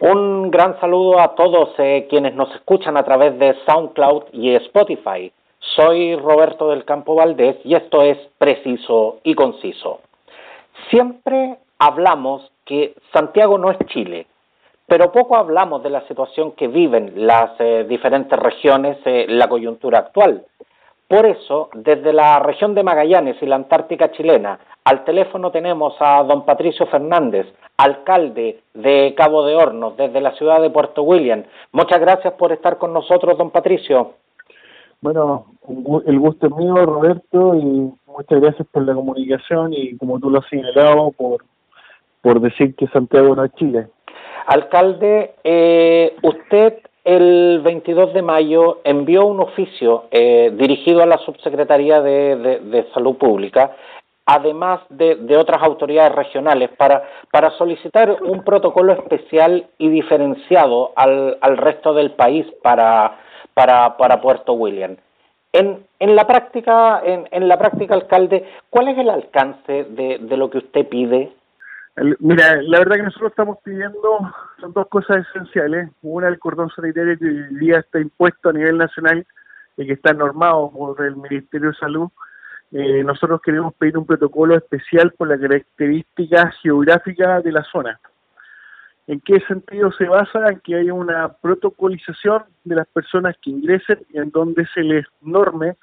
Un gran saludo a todos eh, quienes nos escuchan a través de SoundCloud y Spotify. Soy Roberto del Campo Valdés y esto es Preciso y Conciso. Siempre hablamos que Santiago no es Chile, pero poco hablamos de la situación que viven las eh, diferentes regiones, eh, la coyuntura actual. Por eso, desde la región de Magallanes y la Antártica chilena, al teléfono tenemos a don Patricio Fernández, alcalde de Cabo de Hornos, desde la ciudad de Puerto William. Muchas gracias por estar con nosotros, don Patricio. Bueno, el gusto es mío, Roberto, y muchas gracias por la comunicación y, como tú lo has señalado, por, por decir que Santiago no es Chile. Alcalde, eh, usted el 22 de mayo envió un oficio eh, dirigido a la Subsecretaría de, Salud Pública, además de, otras autoridades regionales, para, para, solicitar un protocolo especial y diferenciado al, al resto del país para, para, para Puerto William. En, en, la práctica, en, en, la práctica, alcalde, ¿cuál es el alcance de, de lo que usted pide? Mira, la verdad que nosotros estamos pidiendo son dos cosas esenciales. Una, el cordón sanitario que hoy día está impuesto a nivel nacional y que está normado por el Ministerio de Salud. Eh, nosotros queremos pedir un protocolo especial por la característica geográfica de la zona. ¿En qué sentido se basa? En que haya una protocolización de las personas que ingresen en donde se les norme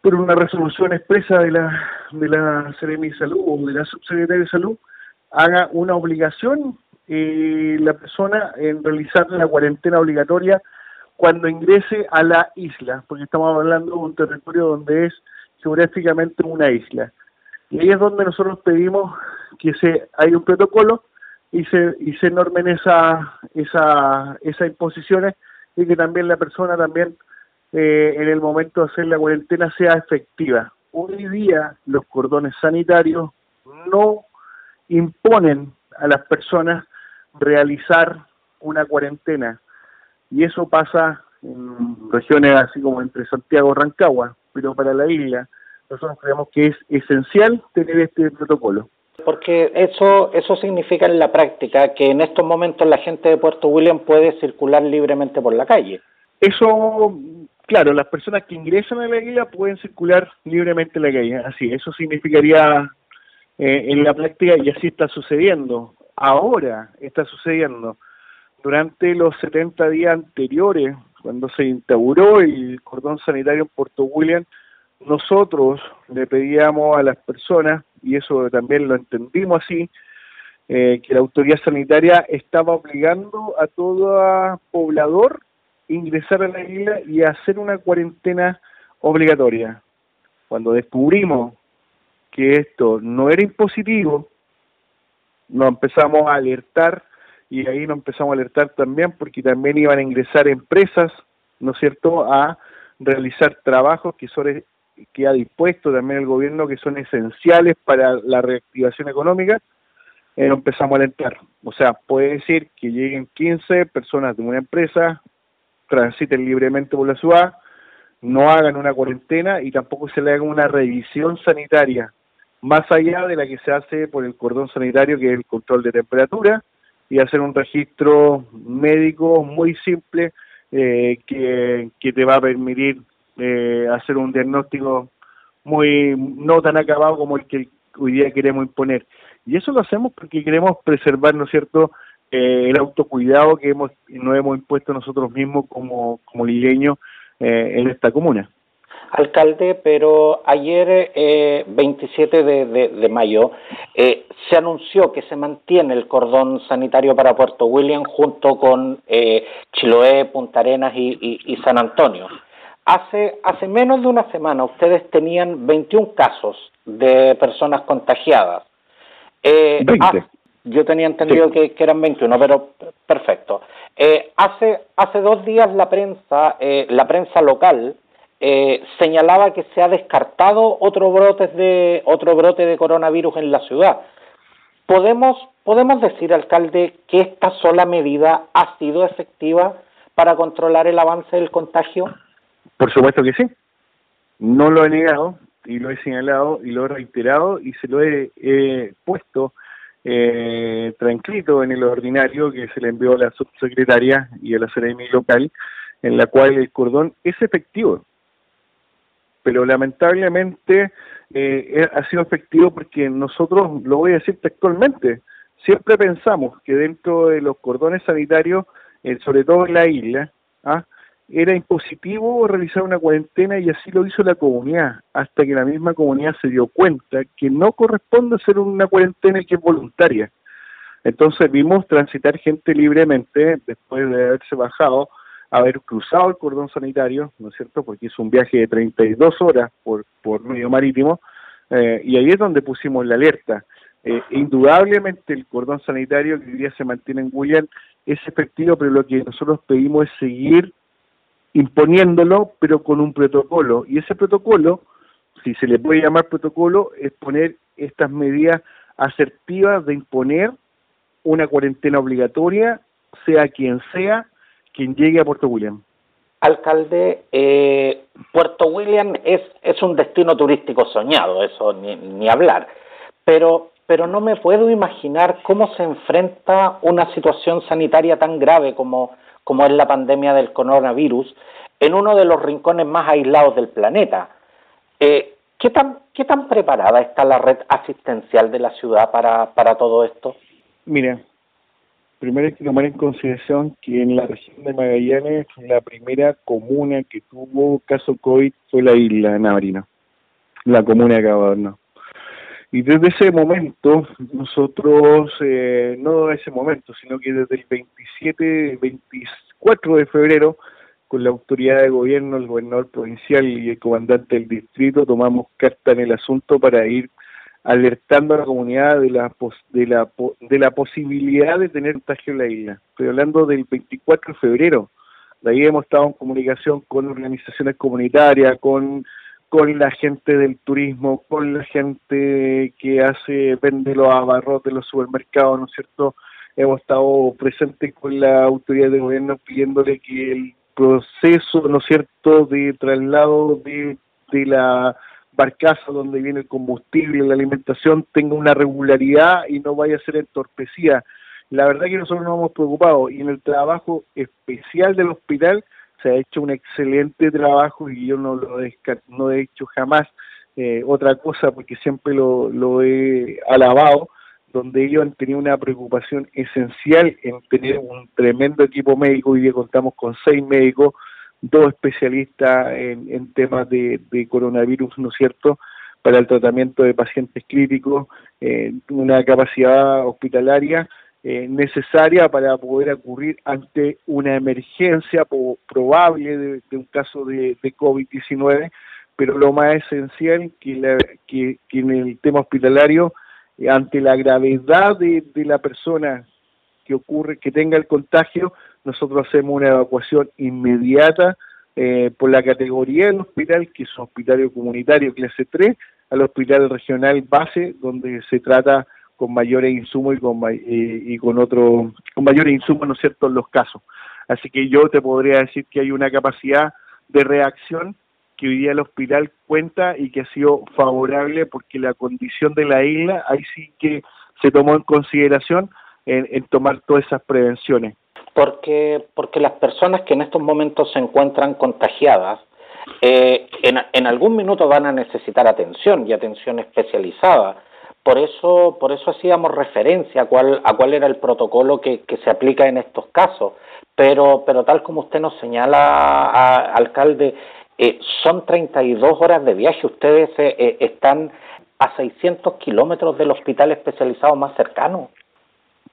por una resolución expresa de la de la de Salud o de la Subsecretaría de Salud haga una obligación eh, la persona en realizar la cuarentena obligatoria cuando ingrese a la isla, porque estamos hablando de un territorio donde es geográficamente una isla. Y ahí es donde nosotros pedimos que se haya un protocolo y se y se normen esa esa esas imposiciones y que también la persona también eh, en el momento de hacer la cuarentena sea efectiva. Hoy día los cordones sanitarios no imponen a las personas realizar una cuarentena y eso pasa en regiones así como entre Santiago y Rancagua, pero para la isla nosotros creemos que es esencial tener este protocolo. Porque eso, eso significa en la práctica que en estos momentos la gente de Puerto William puede circular libremente por la calle. Eso, claro, las personas que ingresan a la isla pueden circular libremente en la calle, así, eso significaría eh, en la práctica y así está sucediendo. Ahora está sucediendo. Durante los 70 días anteriores, cuando se instauró el cordón sanitario en Puerto William, nosotros le pedíamos a las personas, y eso también lo entendimos así, eh, que la autoridad sanitaria estaba obligando a todo poblador ingresar a la isla y hacer una cuarentena obligatoria. Cuando descubrimos que esto no era impositivo, nos empezamos a alertar y ahí nos empezamos a alertar también porque también iban a ingresar empresas, ¿no es cierto?, a realizar trabajos que son que ha dispuesto también el gobierno que son esenciales para la reactivación económica, eh, empezamos a alertar. O sea, puede decir que lleguen 15 personas de una empresa, transiten libremente por la ciudad, no hagan una cuarentena y tampoco se le haga una revisión sanitaria más allá de la que se hace por el cordón sanitario, que es el control de temperatura, y hacer un registro médico muy simple eh, que, que, te va a permitir eh, hacer un diagnóstico muy no tan acabado como el que hoy día queremos imponer. Y eso lo hacemos porque queremos preservar, ¿no cierto?, eh, el autocuidado que hemos nos hemos impuesto nosotros mismos como, como lileños en esta comuna alcalde, pero ayer, eh, 27 de, de, mayo, eh, se anunció que se mantiene el cordón sanitario para Puerto William junto con eh, Chiloé, Punta Arenas y, y, San Antonio. Hace, hace menos de una semana ustedes tenían 21 casos de personas contagiadas. Eh, 20. yo tenía entendido que, que, eran 21, pero perfecto. Hace, hace dos días la prensa, eh, la prensa local eh, señalaba que se ha descartado otro brote de otro brote de coronavirus en la ciudad. Podemos podemos decir, alcalde, que esta sola medida ha sido efectiva para controlar el avance del contagio. Por supuesto que sí. No lo he negado y lo he señalado y lo he reiterado y se lo he, puesto eh, transcrito en el ordinario que se le envió a la subsecretaria y a la CRM local, en la cual el cordón es efectivo. Pero lamentablemente eh, ha sido efectivo porque nosotros, lo voy a decir textualmente, siempre pensamos que dentro de los cordones sanitarios, eh, sobre todo en la isla, ¿ah? era impositivo realizar una cuarentena y así lo hizo la comunidad, hasta que la misma comunidad se dio cuenta que no corresponde hacer una cuarentena que es voluntaria. Entonces vimos transitar gente libremente después de haberse bajado, haber cruzado el cordón sanitario, ¿no es cierto? Porque hizo un viaje de 32 horas por, por medio marítimo, eh, y ahí es donde pusimos la alerta. Eh, indudablemente el cordón sanitario que hoy día se mantiene en William es efectivo, pero lo que nosotros pedimos es seguir imponiéndolo, pero con un protocolo. Y ese protocolo, si se le puede llamar protocolo, es poner estas medidas asertivas de imponer una cuarentena obligatoria, sea quien sea, quien llegue a Puerto William. Alcalde, eh, Puerto William es, es un destino turístico soñado, eso ni, ni hablar, pero pero no me puedo imaginar cómo se enfrenta una situación sanitaria tan grave como, como es la pandemia del coronavirus en uno de los rincones más aislados del planeta. Eh, ¿qué, tan, ¿Qué tan preparada está la red asistencial de la ciudad para, para todo esto? Mira, primero hay que tomar en consideración que en la región de Magallanes la primera comuna que tuvo caso COVID fue la isla Navarino, la comuna de Cabadorno. Y desde ese momento, nosotros, eh, no ese momento, sino que desde el 27, 24 de febrero, con la autoridad de gobierno, el gobernador provincial y el comandante del distrito, tomamos carta en el asunto para ir alertando a la comunidad de la, de la, de la posibilidad de tener contagio en la isla. Estoy hablando del 24 de febrero. De ahí hemos estado en comunicación con organizaciones comunitarias, con con la gente del turismo, con la gente que hace, vende los abarrotes de los supermercados, ¿no es cierto? Hemos estado presentes con la autoridad de gobierno pidiéndole que el proceso, ¿no es cierto?, de traslado de, de la barcaza donde viene el combustible, la alimentación, tenga una regularidad y no vaya a ser entorpecida. La verdad que nosotros nos hemos preocupado y en el trabajo especial del hospital se ha hecho un excelente trabajo y yo no lo he hecho jamás eh, otra cosa porque siempre lo, lo he alabado, donde ellos han tenido una preocupación esencial en tener un tremendo equipo médico. Hoy día contamos con seis médicos, dos especialistas en, en temas de, de, coronavirus, ¿no es cierto?, para el tratamiento de pacientes críticos, eh, una capacidad hospitalaria eh, necesaria para poder ocurrir ante una emergencia probable de, un caso de, COVID-19, pero lo más esencial que, que, en el tema hospitalario, eh, ante la gravedad de, la persona que ocurre, que tenga el contagio, nosotros hacemos una evacuación inmediata eh, por la categoría del hospital, que es un hospital comunitario clase 3, al hospital regional base, donde se trata con mayores insumos y con, y con otro, con mayores insumos, ¿no es cierto?, en los casos. Así que yo te podría decir que hay una capacidad de reacción que hoy día el hospital cuenta y que ha sido favorable porque la condición de la isla, ahí sí que se tomó en consideración en, tomar todas esas prevenciones. Porque, porque las personas que en estos momentos se encuentran contagiadas, eh, en, en algún minuto van a necesitar atención y atención especializada por eso, por eso hacíamos referencia a cuál, a cuál era el protocolo que, que se aplica en estos casos. Pero, pero tal como usted nos señala, alcalde, eh, son 32 horas de viaje. Ustedes eh, eh, están a 600 kilómetros del hospital especializado más cercano.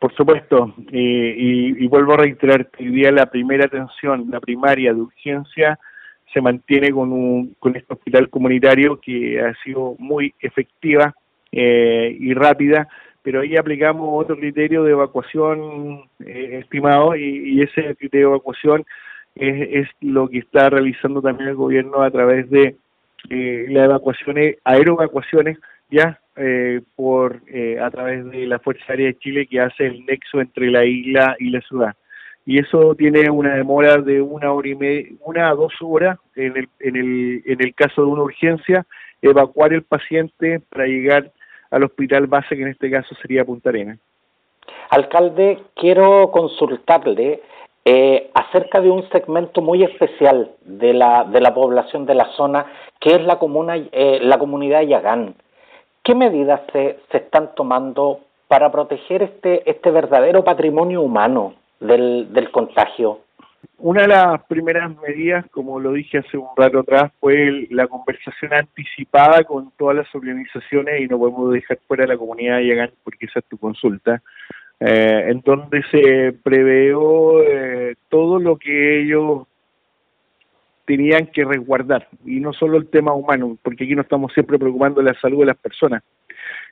Por supuesto, y, y, vuelvo a reiterar que hoy día la primera atención, la primaria de urgencia, se mantiene con, un, con este hospital comunitario que ha sido muy efectiva eh, y rápida, pero ahí aplicamos otro criterio de evacuación eh, estimado y, ese criterio de evacuación es, lo que está realizando también el gobierno a través de eh, las evacuaciones, aeroevacuaciones, ya eh, por a través de la Fuerza Aérea de Chile que hace el nexo entre la isla y la ciudad. Y eso tiene una demora de una hora y media, una a dos horas en el, en el, en el caso de una urgencia, evacuar el paciente para llegar al hospital base, que en este caso sería Punta Arenas. Alcalde, quiero consultarle eh, acerca de un segmento muy especial de la, de la población de la zona, que es la, comuna, eh, la comunidad Yagán. ¿Qué medidas se, se están tomando para proteger este, este verdadero patrimonio humano del, del contagio? Una de las primeras medidas, como lo dije hace un rato atrás, fue la conversación anticipada con todas las organizaciones y no podemos dejar fuera la comunidad Yagán porque esa es tu consulta, eh, en donde se preveó eh, todo lo que ellos tenían que resguardar, y no solo el tema humano, porque aquí no estamos siempre preocupando de la salud de las personas.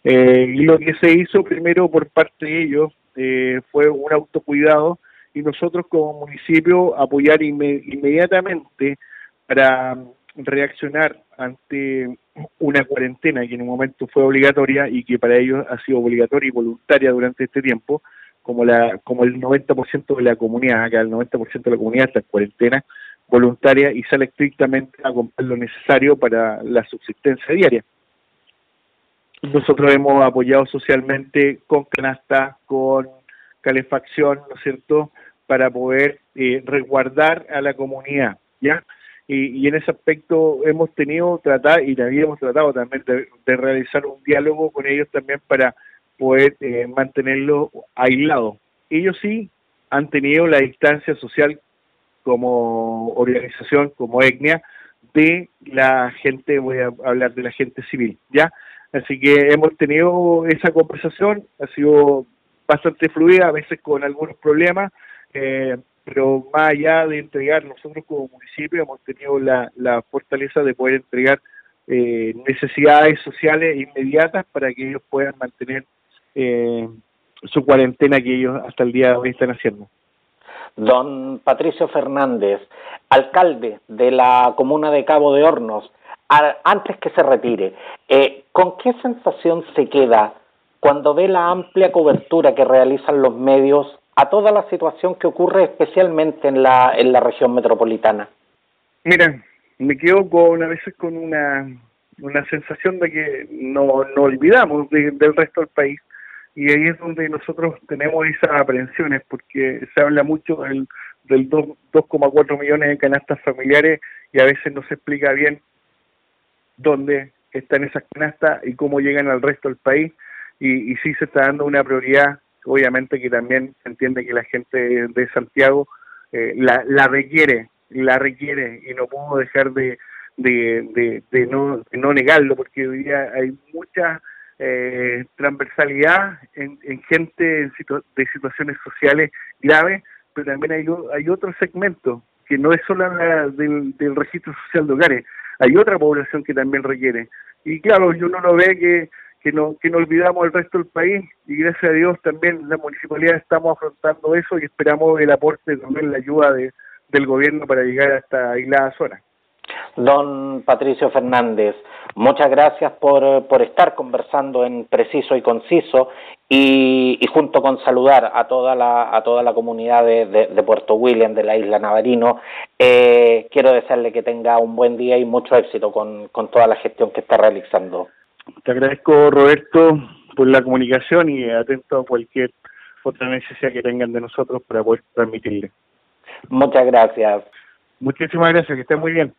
Eh, y lo que se hizo primero por parte de ellos eh, fue un autocuidado y nosotros como municipio apoyar inmediatamente para reaccionar ante una cuarentena que en un momento fue obligatoria y que para ellos ha sido obligatoria y voluntaria durante este tiempo, como la como el 90% de la comunidad, acá el 90% de la comunidad está en cuarentena voluntaria y sale estrictamente a comprar lo necesario para la subsistencia diaria. Nosotros hemos apoyado socialmente con canasta, con calefacción, ¿no es cierto?, para poder eh, resguardar a la comunidad, ¿ya? Y, en ese aspecto hemos tenido tratar y habíamos tratado también de, realizar un diálogo con ellos también para poder eh, mantenerlo aislado. Ellos sí han tenido la distancia social como organización, como etnia, de la gente, voy a hablar de la gente civil, ¿ya? Así que hemos tenido esa conversación, ha sido bastante fluida, a veces con algunos problemas, eh, pero más allá de entregar, nosotros como municipio hemos tenido la, la fortaleza de poder entregar eh, necesidades sociales inmediatas para que ellos puedan mantener eh, su cuarentena que ellos hasta el día de hoy están haciendo. Don Patricio Fernández, alcalde de la comuna de Cabo de Hornos, antes que se retire, eh, ¿con qué sensación se queda cuando ve la amplia cobertura que realizan los medios a toda la situación que ocurre especialmente en la, en la región metropolitana? Mira, me quedo con a veces con una, una sensación de que no, no olvidamos del resto del país y ahí es donde nosotros tenemos esas aprensiones porque se habla mucho del, del 2,4 millones de canastas familiares y a veces no se explica bien dónde están esas canastas y cómo llegan al resto del país y, y sí se está dando una prioridad obviamente que también se entiende que la gente de Santiago eh, la, la requiere la requiere y no puedo dejar de, de, de, no, no negarlo porque hoy día hay mucha eh, transversalidad en, gente de situaciones sociales graves, pero también hay, hay otro segmento que no es solo del, del registro social de hogares, hay otra población que también requiere. Y claro, yo no lo ve que, que, no, que no olvidamos el resto del país y gracias a Dios también la municipalidad estamos afrontando eso y esperamos el aporte, también la ayuda de, del gobierno para llegar a esta aislada zona. Don Patricio Fernández, muchas gracias por, por estar conversando en preciso y conciso y, y, junto con saludar a toda la, a toda la comunidad de, de, Puerto William, de la isla Navarino, eh, quiero desearle que tenga un buen día y mucho éxito con, con toda la gestión que está realizando. Te agradezco, Roberto, por la comunicación y atento a cualquier otra necesidad que tengan de nosotros para poder transmitirle. Muchas gracias. Muchísimas gracias, que estén muy bien.